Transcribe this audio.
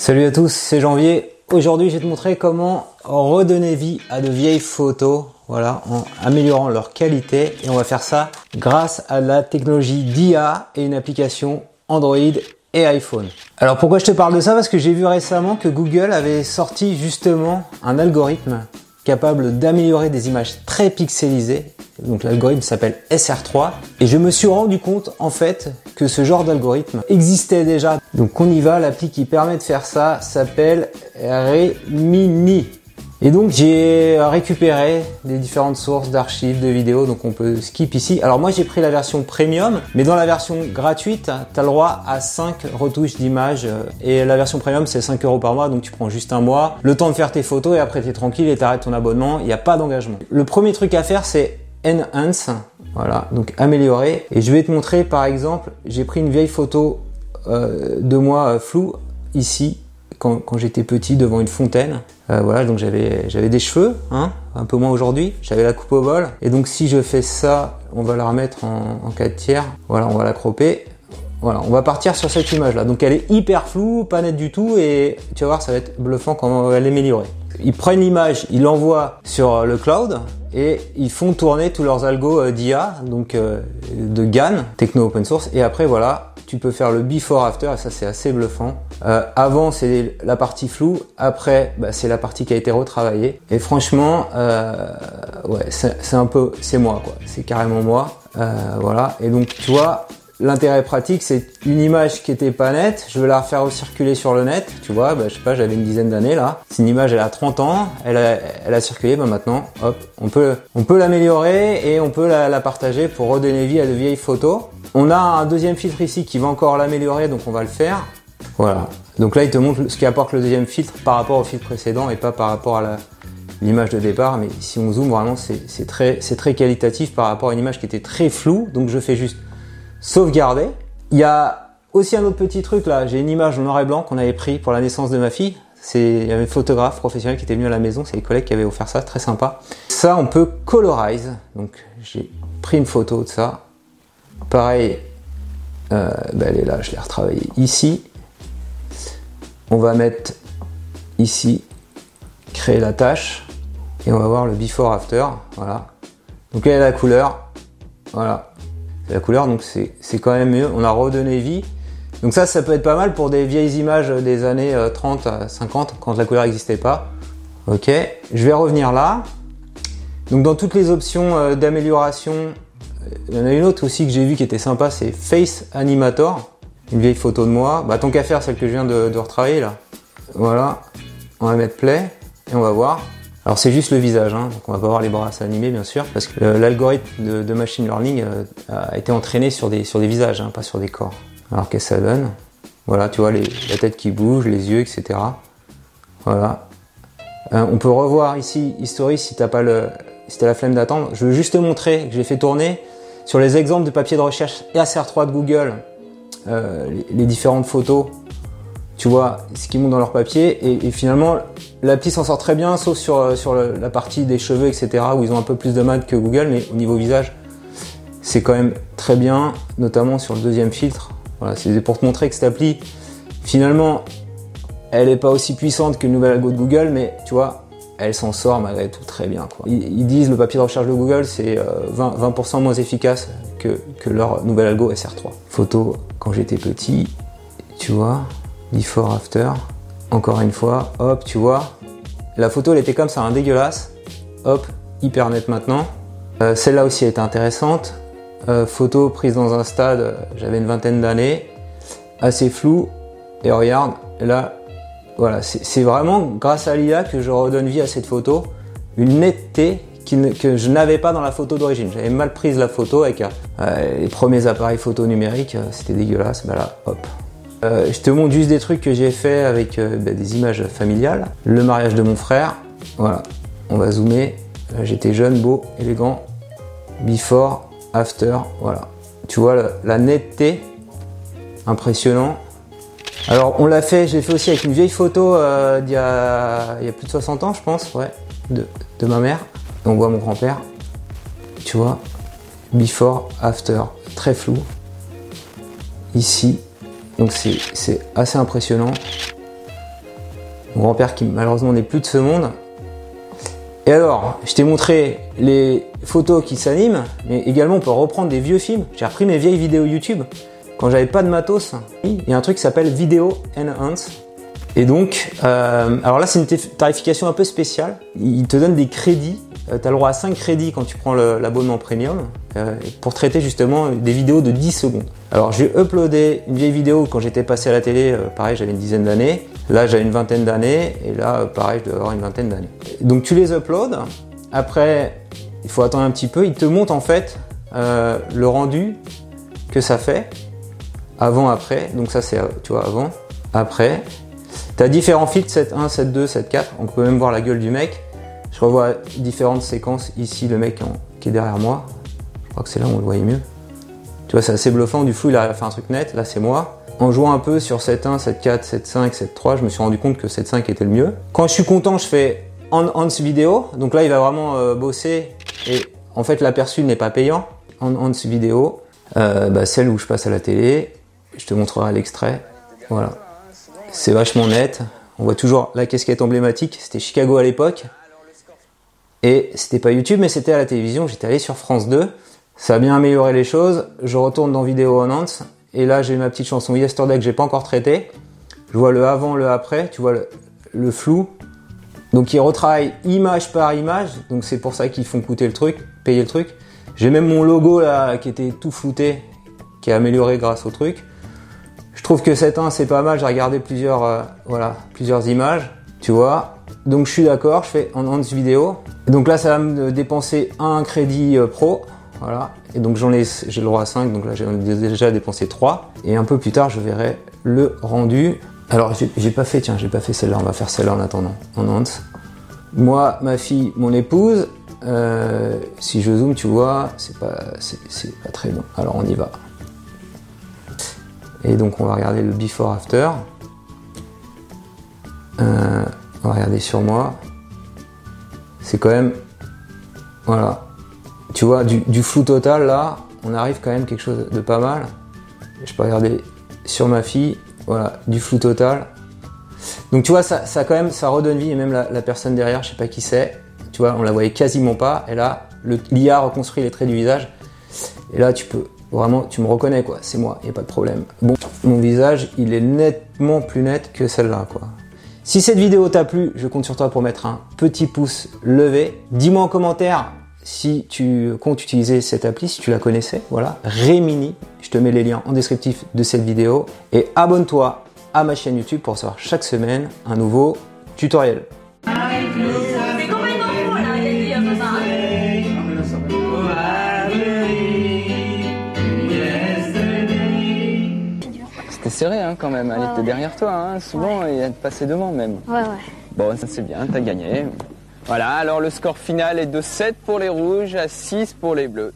Salut à tous, c'est Janvier. Aujourd'hui, je vais te montrer comment redonner vie à de vieilles photos, voilà, en améliorant leur qualité. Et on va faire ça grâce à la technologie d'IA et une application Android et iPhone. Alors pourquoi je te parle de ça? Parce que j'ai vu récemment que Google avait sorti justement un algorithme capable d'améliorer des images très pixelisées donc l'algorithme s'appelle SR3 et je me suis rendu compte en fait que ce genre d'algorithme existait déjà. Donc on y va, l'appli qui permet de faire ça s'appelle Remini. Et donc j'ai récupéré des différentes sources d'archives de vidéos, donc on peut skip ici. Alors moi j'ai pris la version premium, mais dans la version gratuite, tu as le droit à 5 retouches d'images. Et la version premium c'est 5 euros par mois, donc tu prends juste un mois, le temps de faire tes photos et après tu es tranquille et t'arrêtes ton abonnement, il n'y a pas d'engagement. Le premier truc à faire c'est Enhance, voilà, donc améliorer. Et je vais te montrer par exemple, j'ai pris une vieille photo euh, de moi euh, flou ici quand, j'étais petit devant une fontaine. Euh, voilà, donc j'avais j'avais des cheveux, hein, un peu moins aujourd'hui. J'avais la coupe au vol. Et donc si je fais ça, on va la remettre en, en 4 tiers. Voilà, on va la cropper. Voilà, on va partir sur cette image là. Donc elle est hyper floue, pas nette du tout, et tu vas voir, ça va être bluffant quand on va l'améliorer. Ils prennent l'image, ils l'envoient sur le cloud, et ils font tourner tous leurs algos euh, d'IA, donc euh, de GAN, techno open source, et après voilà, tu peux faire le before after, et ça c'est assez bluffant. Euh, avant c'est la partie floue, après bah, c'est la partie qui a été retravaillée, et franchement, ouais, c'est un peu, c'est moi quoi, c'est carrément moi, voilà, et donc tu vois, L'intérêt pratique, c'est une image qui était pas nette, je vais la refaire circuler sur le net, tu vois, bah, je sais pas, j'avais une dizaine d'années là. C'est une image, elle a 30 ans, elle a, elle a circulé, bah maintenant, hop, on peut, on peut l'améliorer et on peut la, la, partager pour redonner vie à de vieilles photos. On a un deuxième filtre ici qui va encore l'améliorer, donc on va le faire. Voilà. Donc là, il te montre ce qui apporte le deuxième filtre par rapport au filtre précédent et pas par rapport à l'image de départ. Mais si on zoome, vraiment, c'est très, c'est très qualitatif par rapport à une image qui était très floue. Donc je fais juste sauvegarder. Il y a aussi un autre petit truc là, j'ai une image en noir et blanc qu'on avait pris pour la naissance de ma fille. C'est, il y avait un photographe professionnel qui était venu à la maison, c'est les collègues qui avaient offert ça, très sympa. Ça, on peut colorize. Donc, j'ai pris une photo de ça. Pareil, euh, ben, elle est là, je l'ai retravaillée ici. On va mettre ici, créer la tâche, et on va voir le before after. Voilà. Donc, elle a la couleur. Voilà la couleur, donc c'est quand même mieux. On a redonné vie. Donc ça, ça peut être pas mal pour des vieilles images des années 30 à 50, quand la couleur n'existait pas. Ok, je vais revenir là. Donc dans toutes les options euh, d'amélioration, il y en a une autre aussi que j'ai vu qui était sympa, c'est Face Animator. Une vieille photo de moi. Bah tant qu'à faire, celle que je viens de retravailler là. Voilà, on va mettre play et on va voir. Alors c'est juste le visage, hein, donc on va pas voir les bras s'animer bien sûr, parce que l'algorithme de, machine learning euh, a été entraîné sur des, visages, hein, pas sur des corps. Alors qu'est-ce que ça donne? Voilà, tu vois la tête qui bouge, les yeux, etc. Voilà. Euh, on peut revoir ici History si t'as pas le, si la flemme d'attendre. Je veux juste te montrer que j'ai fait tourner sur les exemples de papier de recherche SR3 de Google euh, les différentes photos tu vois ce qu'ils montent dans leur papier et, finalement l'appli s'en sort très bien sauf sur, euh, sur la partie des cheveux etc où ils ont un peu plus de maths que Google mais au niveau visage c'est quand même très bien notamment sur le deuxième filtre voilà c'est pour te montrer que cette appli finalement elle n'est pas aussi puissante que le nouvel algo de Google mais tu vois elle s'en sort malgré tout très bien quoi. Ils, disent le papier de recherche de Google c'est 20%, euh, 20 moins efficace que, que leur nouvel algo SR3 photo quand j'étais petit tu vois before after. Encore une fois, hop, tu vois, la photo elle était comme ça, un dégueulasse. Hop, hyper net maintenant. Euh, celle-là aussi était intéressante. Euh, photo prise dans un stade, j'avais une vingtaine d'années, assez flou. Et regarde, là, voilà, c'est vraiment grâce à l'IA que je redonne vie à cette photo. Une netteté que je n'avais pas dans la photo d'origine. J'avais mal prise la photo avec euh, les premiers appareils photo numériques, c'était dégueulasse. Bah là, hop, euh, je te montre juste des trucs que j'ai fait avec euh, bah, des images familiales. Le mariage de mon frère, voilà, on va zoomer. J'étais jeune, beau, élégant. Before, after, voilà. Tu vois la, netteté, impressionnant. Alors on l'a fait, j'ai fait aussi avec une vieille photo euh, d'il y, a, plus de 60 ans, je pense, ouais, de, de ma mère. On voit mon grand-père. Tu vois, before, after, très flou. Ici, donc c'est assez impressionnant. Mon grand-père qui malheureusement n'est plus de ce monde. Et alors, je t'ai montré les photos qui s'animent, mais également on peut reprendre des vieux films. J'ai repris mes vieilles vidéos YouTube quand j'avais pas de matos. Il y a un truc qui s'appelle Video Enhance. Et donc, euh, alors là c'est une tarification un peu spéciale. Il te donne des crédits. Euh, tu as le droit à 5 crédits quand tu prends l'abonnement premium euh, pour traiter justement des vidéos de 10 secondes. Alors j'ai uploadé une vieille vidéo quand j'étais passé à la télé, pareil j'avais une dizaine d'années. Là, j'ai une vingtaine d'années et là, pareil, je dois avoir une vingtaine d'années. Donc, tu les uploads. Après, il faut attendre un petit peu. Il te montre en fait euh, le rendu que ça fait avant, après. Donc, ça, c'est, tu vois, avant, après. Tu as différents filtres 7.1, 7.2, 7.4. On peut même voir la gueule du mec. Je revois différentes séquences. Ici, le mec qui est derrière moi. Je crois que c'est là où on le voyait mieux. Tu vois, c'est assez bluffant. Du flou, il a fait un truc net. Là, c'est moi en jouant un peu sur 7.1, 7.4, 7.5, 7.3, je me suis rendu compte que 7.5 était le mieux. Quand je suis content, je fais on vidéo. Donc là, il va vraiment euh, bosser. Et en fait, l'aperçu n'est pas payant. On vidéo, euh, bah, celle où je passe à la télé. Je te montrerai l'extrait. Voilà. C'est vachement net. On voit toujours la casquette emblématique. C'était Chicago à l'époque. Et c'était pas YouTube, mais c'était à la télévision. J'étais allé sur France 2. Ça a bien amélioré les choses. Je retourne dans Vidéo on et là, j'ai ma petite chanson Yesterday que j'ai pas encore traitée. Je vois le avant, le après, tu vois le, flou. Donc ils retravaillent image par image, donc c'est pour ça qu'ils font coûter le truc, payer le truc. J'ai même mon logo là qui était tout flouté, qui est amélioré grâce au truc. Je trouve que 7.1 c'est pas mal, j'ai regardé plusieurs, euh, voilà, plusieurs images, tu vois. Donc je suis d'accord, je fais en ce vidéo. Donc là ça va me dépenser un crédit euh, pro, voilà. Et donc j'en ai, j'ai le droit à 5, donc là j'ai déjà dépensé 3. Et un peu plus tard, je verrai le rendu. Alors j'ai pas fait, tiens, j'ai pas fait celle-là, on va faire celle-là en attendant, en Nantes. Moi, ma fille, mon épouse, euh, si je zoome, tu vois, c'est pas, c'est, pas très bon. Alors on y va. Et donc on va regarder le before after. Euh, on va regarder sur moi. C'est quand même, voilà, tu vois, du, flou total là, on arrive quand même quelque chose de pas mal. Je peux regarder sur ma fille, voilà, du flou total. Donc tu vois, ça, ça quand même, ça redonne vie et même la, personne derrière, je sais pas qui c'est. Tu vois, on la voyait quasiment pas. Et là, l'IA reconstruit les traits du visage. Et là, tu peux vraiment, tu me reconnais quoi. C'est moi, y a pas de problème. Bon, mon visage, il est nettement plus net que celle-là quoi. Si cette vidéo t'a plu, je compte sur toi pour mettre un petit pouce levé. Dis-moi en commentaire si tu comptes utiliser cette appli, si tu la connaissais, voilà, Remini, je te mets les liens en descriptif de cette vidéo et abonne-toi à ma chaîne YouTube pour recevoir chaque semaine un nouveau tutoriel. C'était serré hein, quand même, elle était derrière toi, hein. souvent ouais. elle te passait devant même. Ouais, ouais. Bon, ça c'est bien, t'as gagné. Voilà, alors le score final est de 7 pour les rouges à 6 pour les bleus.